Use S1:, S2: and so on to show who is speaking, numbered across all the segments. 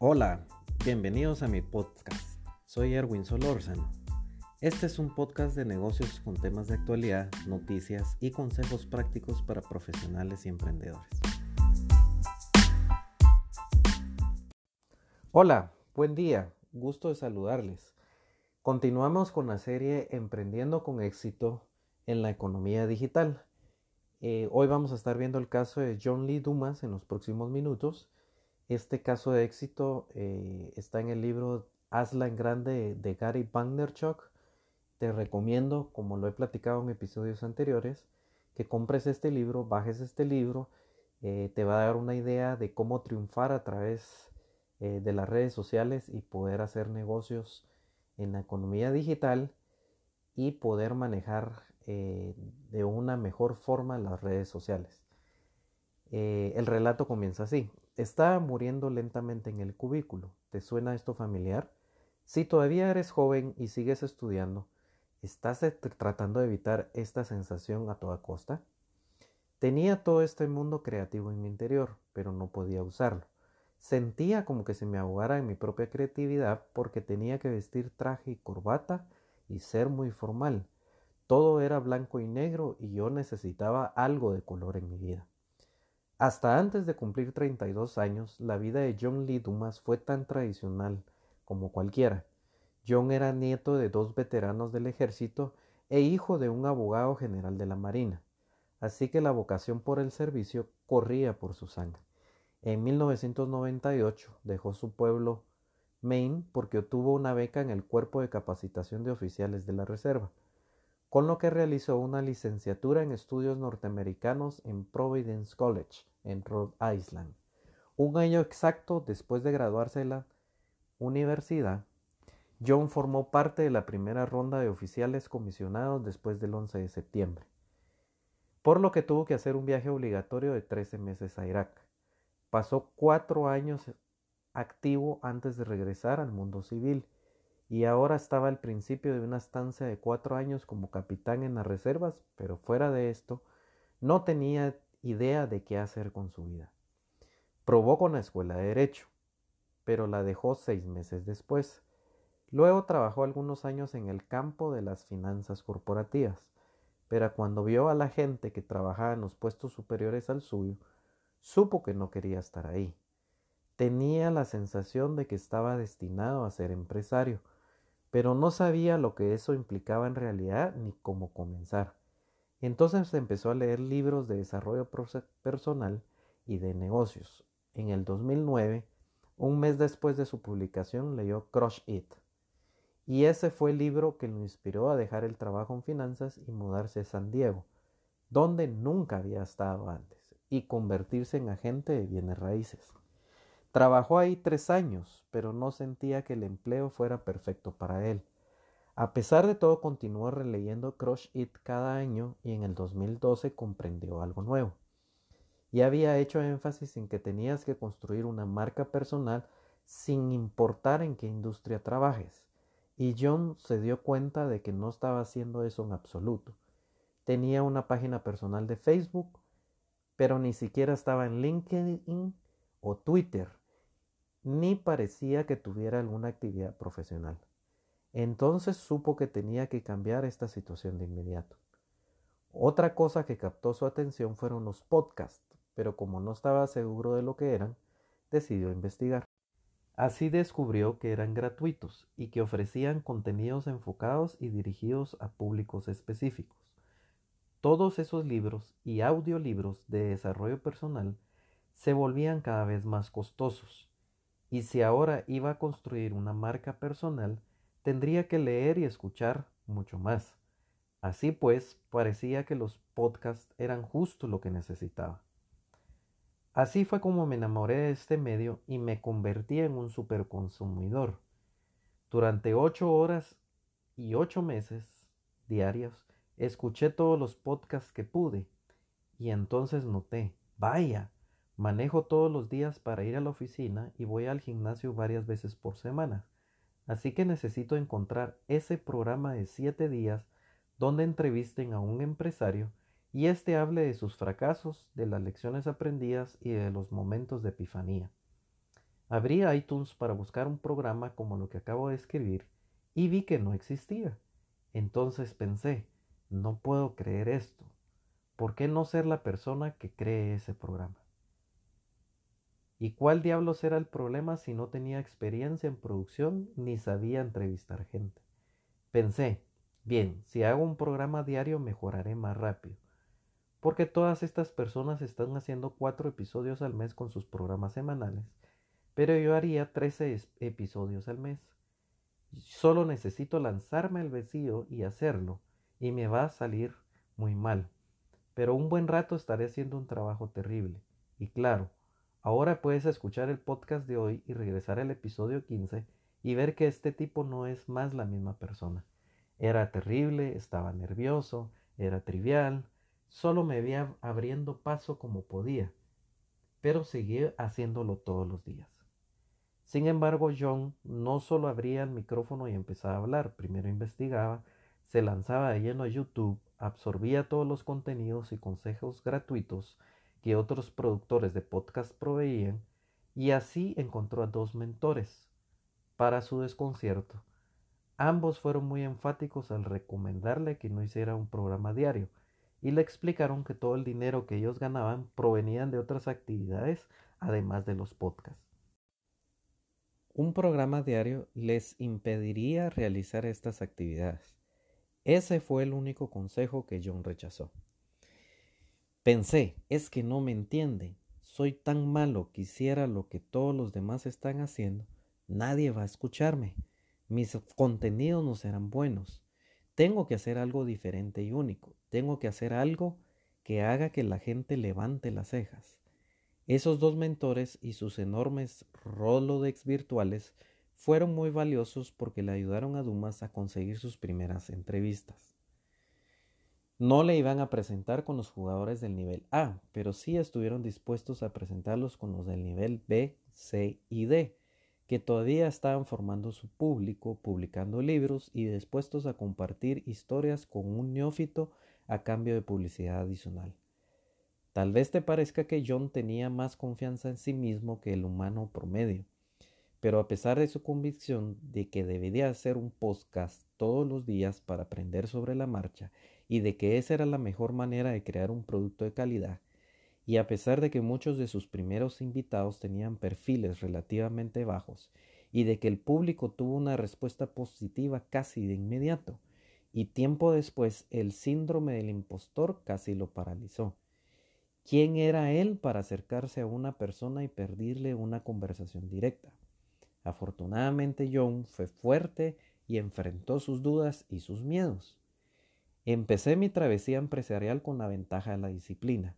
S1: Hola, bienvenidos a mi podcast. Soy Erwin Solórzano. Este es un podcast de negocios con temas de actualidad, noticias y consejos prácticos para profesionales y emprendedores. Hola, buen día, gusto de saludarles. Continuamos con la serie Emprendiendo con éxito en la economía digital. Eh, hoy vamos a estar viendo el caso de John Lee Dumas en los próximos minutos este caso de éxito eh, está en el libro Hazla en Grande de Gary Vaynerchuk. Te recomiendo, como lo he platicado en episodios anteriores, que compres este libro, bajes este libro. Eh, te va a dar una idea de cómo triunfar a través eh, de las redes sociales y poder hacer negocios en la economía digital y poder manejar de una mejor forma las redes sociales. El relato comienza así. Estaba muriendo lentamente en el cubículo. ¿Te suena esto familiar? Si todavía eres joven y sigues estudiando, ¿estás tratando de evitar esta sensación a toda costa? Tenía todo este mundo creativo en mi interior, pero no podía usarlo. Sentía como que se me ahogara en mi propia creatividad porque tenía que vestir traje y corbata y ser muy formal. Todo era blanco y negro y yo necesitaba algo de color en mi vida. Hasta antes de cumplir 32 años, la vida de John Lee Dumas fue tan tradicional como cualquiera. John era nieto de dos veteranos del ejército e hijo de un abogado general de la Marina, así que la vocación por el servicio corría por su sangre. En 1998 dejó su pueblo Maine porque obtuvo una beca en el Cuerpo de Capacitación de Oficiales de la Reserva con lo que realizó una licenciatura en estudios norteamericanos en Providence College, en Rhode Island. Un año exacto después de graduarse de la universidad, John formó parte de la primera ronda de oficiales comisionados después del 11 de septiembre, por lo que tuvo que hacer un viaje obligatorio de 13 meses a Irak. Pasó cuatro años activo antes de regresar al mundo civil y ahora estaba al principio de una estancia de cuatro años como capitán en las reservas, pero fuera de esto, no tenía idea de qué hacer con su vida. Probó con la escuela de derecho, pero la dejó seis meses después. Luego trabajó algunos años en el campo de las finanzas corporativas, pero cuando vio a la gente que trabajaba en los puestos superiores al suyo, supo que no quería estar ahí. Tenía la sensación de que estaba destinado a ser empresario, pero no sabía lo que eso implicaba en realidad ni cómo comenzar. Entonces empezó a leer libros de desarrollo personal y de negocios. En el 2009, un mes después de su publicación, leyó Crush It. Y ese fue el libro que lo inspiró a dejar el trabajo en finanzas y mudarse a San Diego, donde nunca había estado antes, y convertirse en agente de bienes raíces. Trabajó ahí tres años, pero no sentía que el empleo fuera perfecto para él. A pesar de todo, continuó releyendo Crush It cada año y en el 2012 comprendió algo nuevo. Y había hecho énfasis en que tenías que construir una marca personal sin importar en qué industria trabajes. Y John se dio cuenta de que no estaba haciendo eso en absoluto. Tenía una página personal de Facebook, pero ni siquiera estaba en LinkedIn o Twitter ni parecía que tuviera alguna actividad profesional. Entonces supo que tenía que cambiar esta situación de inmediato. Otra cosa que captó su atención fueron los podcasts, pero como no estaba seguro de lo que eran, decidió investigar. Así descubrió que eran gratuitos y que ofrecían contenidos enfocados y dirigidos a públicos específicos. Todos esos libros y audiolibros de desarrollo personal se volvían cada vez más costosos y si ahora iba a construir una marca personal, tendría que leer y escuchar mucho más. Así pues, parecía que los podcasts eran justo lo que necesitaba. Así fue como me enamoré de este medio y me convertí en un superconsumidor. Durante ocho horas y ocho meses diarios, escuché todos los podcasts que pude y entonces noté, vaya, Manejo todos los días para ir a la oficina y voy al gimnasio varias veces por semana. Así que necesito encontrar ese programa de siete días donde entrevisten a un empresario y éste hable de sus fracasos, de las lecciones aprendidas y de los momentos de epifanía. Abrí iTunes para buscar un programa como lo que acabo de escribir y vi que no existía. Entonces pensé, no puedo creer esto. ¿Por qué no ser la persona que cree ese programa? ¿Y cuál diablos era el problema si no tenía experiencia en producción ni sabía entrevistar gente? Pensé, bien, si hago un programa diario mejoraré más rápido. Porque todas estas personas están haciendo cuatro episodios al mes con sus programas semanales, pero yo haría 13 episodios al mes. Solo necesito lanzarme al vacío y hacerlo, y me va a salir muy mal. Pero un buen rato estaré haciendo un trabajo terrible. Y claro, Ahora puedes escuchar el podcast de hoy y regresar al episodio 15 y ver que este tipo no es más la misma persona. Era terrible, estaba nervioso, era trivial, solo me veía abriendo paso como podía, pero seguía haciéndolo todos los días. Sin embargo, John no solo abría el micrófono y empezaba a hablar, primero investigaba, se lanzaba de lleno a YouTube, absorbía todos los contenidos y consejos gratuitos, que otros productores de podcast proveían y así encontró a dos mentores. Para su desconcierto, ambos fueron muy enfáticos al recomendarle que no hiciera un programa diario y le explicaron que todo el dinero que ellos ganaban provenían de otras actividades además de los podcasts. Un programa diario les impediría realizar estas actividades. Ese fue el único consejo que John rechazó. Pensé, es que no me entiende. Soy tan malo que hiciera lo que todos los demás están haciendo. Nadie va a escucharme. Mis contenidos no serán buenos. Tengo que hacer algo diferente y único. Tengo que hacer algo que haga que la gente levante las cejas. Esos dos mentores y sus enormes Rolodex virtuales fueron muy valiosos porque le ayudaron a Dumas a conseguir sus primeras entrevistas. No le iban a presentar con los jugadores del nivel A, pero sí estuvieron dispuestos a presentarlos con los del nivel B, C y D, que todavía estaban formando su público, publicando libros y dispuestos a compartir historias con un neófito a cambio de publicidad adicional. Tal vez te parezca que John tenía más confianza en sí mismo que el humano promedio, pero a pesar de su convicción de que debería hacer un podcast todos los días para aprender sobre la marcha y de que esa era la mejor manera de crear un producto de calidad, y a pesar de que muchos de sus primeros invitados tenían perfiles relativamente bajos, y de que el público tuvo una respuesta positiva casi de inmediato, y tiempo después el síndrome del impostor casi lo paralizó. ¿Quién era él para acercarse a una persona y perderle una conversación directa? Afortunadamente John fue fuerte y enfrentó sus dudas y sus miedos. Empecé mi travesía empresarial con la ventaja de la disciplina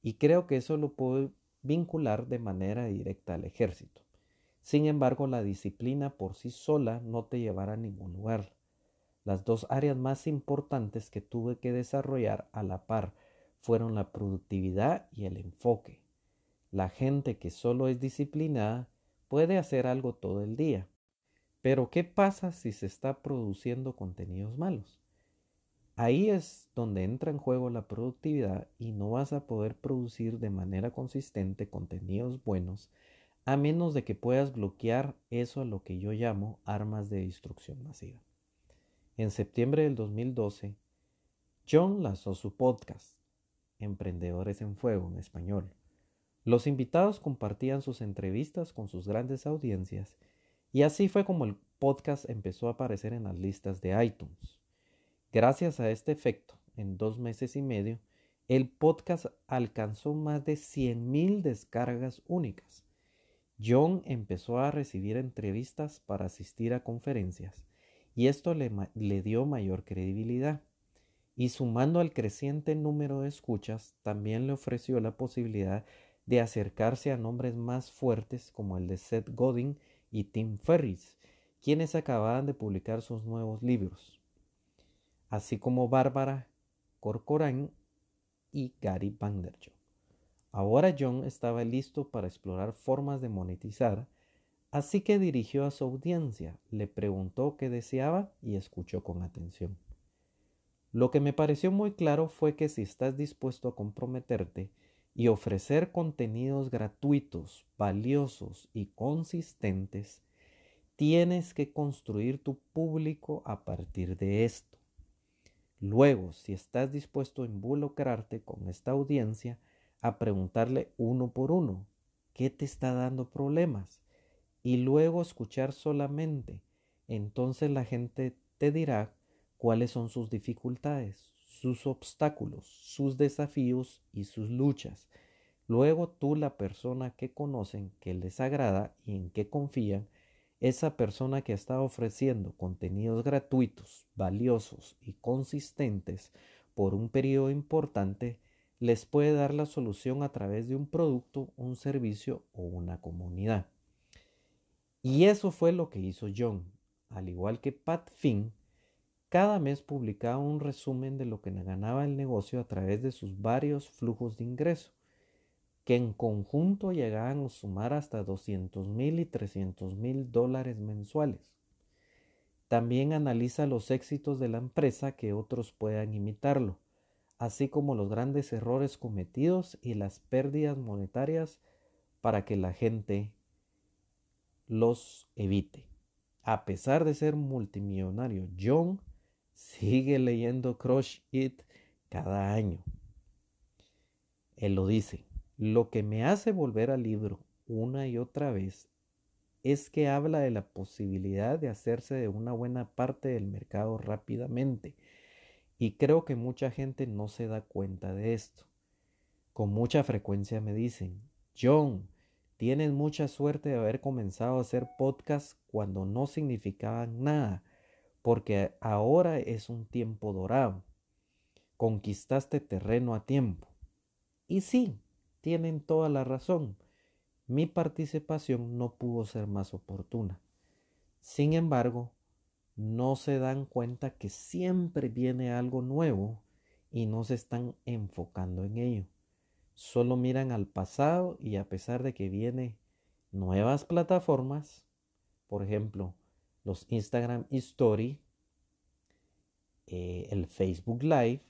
S1: y creo que eso lo puedo vincular de manera directa al ejército. Sin embargo, la disciplina por sí sola no te llevará a ningún lugar. Las dos áreas más importantes que tuve que desarrollar a la par fueron la productividad y el enfoque. La gente que solo es disciplinada puede hacer algo todo el día. Pero ¿qué pasa si se está produciendo contenidos malos? Ahí es donde entra en juego la productividad y no vas a poder producir de manera consistente contenidos buenos a menos de que puedas bloquear eso a lo que yo llamo armas de destrucción masiva. En septiembre del 2012, John lanzó su podcast, Emprendedores en Fuego en español. Los invitados compartían sus entrevistas con sus grandes audiencias y así fue como el podcast empezó a aparecer en las listas de iTunes. Gracias a este efecto, en dos meses y medio, el podcast alcanzó más de 100.000 descargas únicas. John empezó a recibir entrevistas para asistir a conferencias y esto le, dio mayor credibilidad. Y sumando al creciente número de escuchas, también le ofreció la posibilidad de acercarse a nombres más fuertes como el de Seth Godin y Tim Ferriss, quienes acababan de publicar sus nuevos libros así como Bárbara Corcoran y Gary Vanderjoh. Ahora John estaba listo para explorar formas de monetizar, así que dirigió a su audiencia, le preguntó qué deseaba y escuchó con atención. Lo que me pareció muy claro fue que si estás dispuesto a comprometerte y ofrecer contenidos gratuitos, valiosos y consistentes, tienes que construir tu público a partir de esto. Luego, si estás dispuesto a involucrarte con esta audiencia, a preguntarle uno por uno, ¿qué te está dando problemas? Y luego escuchar solamente, entonces la gente te dirá cuáles son sus dificultades, sus obstáculos, sus desafíos y sus luchas. Luego tú, la persona que conocen, que les agrada y en que confían, esa persona que está ofreciendo contenidos gratuitos, valiosos y consistentes por un periodo importante, les puede dar la solución a través de un producto, un servicio o una comunidad. Y eso fue lo que hizo John. Al igual que Pat Finn, cada mes publicaba un resumen de lo que ganaba el negocio a través de sus varios flujos de ingreso que en conjunto llegaban a sumar hasta 200 mil y 300 mil dólares mensuales. También analiza los éxitos de la empresa que otros puedan imitarlo, así como los grandes errores cometidos y las pérdidas monetarias para que la gente los evite. A pesar de ser multimillonario, John sigue leyendo Crush It cada año. Él lo dice. Lo que me hace volver al libro una y otra vez es que habla de la posibilidad de hacerse de una buena parte del mercado rápidamente. Y creo que mucha gente no se da cuenta de esto. Con mucha frecuencia me dicen, John, tienes mucha suerte de haber comenzado a hacer podcast cuando no significaban nada, porque ahora es un tiempo dorado. Conquistaste terreno a tiempo. Y sí, tienen toda la razón. Mi participación no pudo ser más oportuna. Sin embargo, no se dan cuenta que siempre viene algo nuevo y no se están enfocando en ello. Solo miran al pasado y a pesar de que viene nuevas plataformas, por ejemplo, los Instagram Story, eh, el Facebook Live,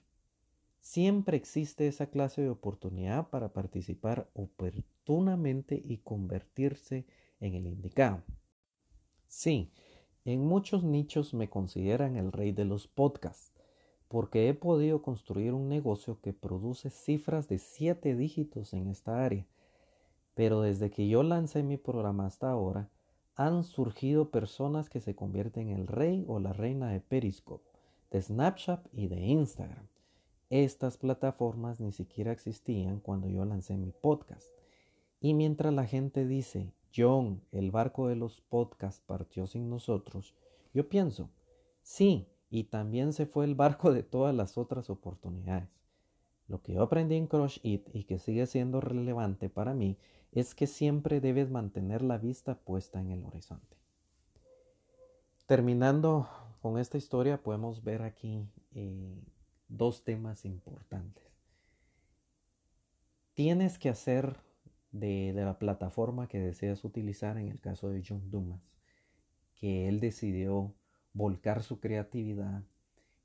S1: Siempre existe esa clase de oportunidad para participar oportunamente y convertirse en el indicado. Sí, en muchos nichos me consideran el rey de los podcasts, porque he podido construir un negocio que produce cifras de siete dígitos en esta área. Pero desde que yo lancé mi programa hasta ahora, han surgido personas que se convierten en el rey o la reina de Periscope, de Snapchat y de Instagram. Estas plataformas ni siquiera existían cuando yo lancé mi podcast. Y mientras la gente dice, John, el barco de los podcasts partió sin nosotros, yo pienso, sí, y también se fue el barco de todas las otras oportunidades. Lo que yo aprendí en Crush It y que sigue siendo relevante para mí es que siempre debes mantener la vista puesta en el horizonte. Terminando con esta historia, podemos ver aquí eh, dos temas importantes. Tienes que hacer de, la plataforma que deseas utilizar, en el caso de John Dumas, que él decidió volcar su creatividad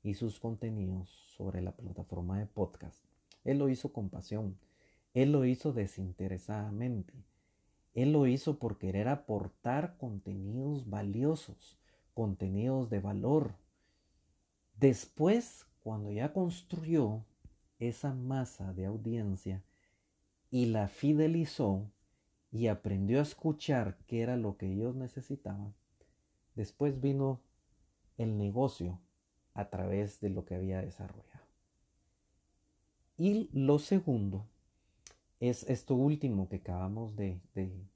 S1: y sus contenidos sobre la plataforma de podcast. Él lo hizo con pasión, él lo hizo desinteresadamente, él lo hizo por querer aportar contenidos valiosos, contenidos de valor. Después, cuando ya construyó esa masa de audiencia y la fidelizó y aprendió a escuchar qué era lo que ellos necesitaban, después vino el negocio a través de lo que había desarrollado. Y lo segundo es esto último que acabamos de,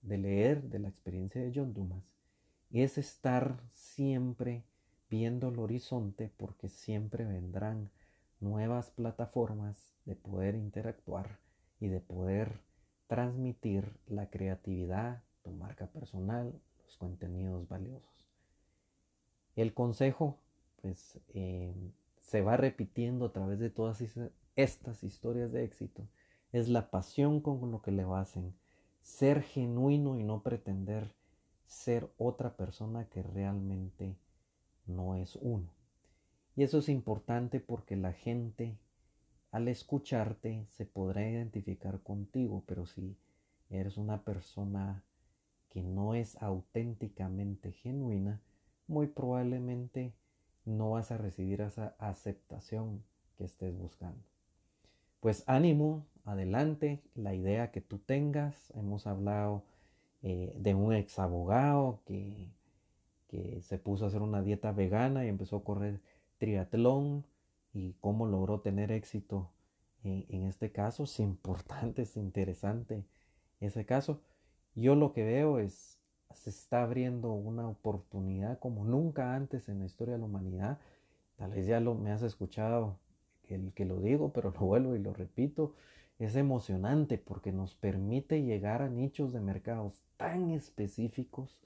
S1: leer de la experiencia de John Dumas, es estar siempre viendo el horizonte porque siempre vendrán nuevas plataformas de poder interactuar y de poder transmitir la creatividad, tu marca personal, los contenidos valiosos. El consejo, pues, eh, se va repitiendo a través de todas estas historias de éxito. Es la pasión con lo que le hacen. Ser genuino y no pretender ser otra persona que realmente no es uno. Y eso es importante porque la gente al escucharte se podrá identificar contigo, pero si eres una persona que no es auténticamente genuina, muy probablemente no vas a recibir esa aceptación que estés buscando. Pues ánimo, adelante, la idea que tú tengas. Hemos hablado eh, de un ex abogado que, que se puso a hacer una dieta vegana y empezó a correr triatlón y cómo logró tener éxito en, este caso. Es importante, es interesante ese caso. Yo lo que veo es, se está abriendo una oportunidad como nunca antes en la historia de la humanidad. Tal vez ya lo, me has escuchado el que lo digo, pero lo vuelvo y lo repito. Es emocionante porque nos permite llegar a nichos de mercados tan específicos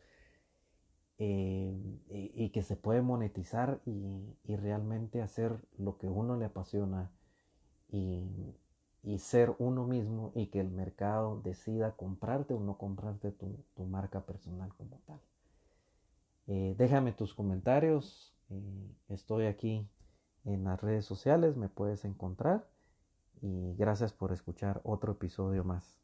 S1: eh, y, que se puede monetizar y, y, realmente hacer lo que uno le apasiona y, y ser uno mismo y que el mercado decida comprarte o no comprarte tu, marca personal como tal. Eh, déjame tus comentarios. Eh, estoy aquí en las redes sociales, me puedes encontrar. Y gracias por escuchar otro episodio más.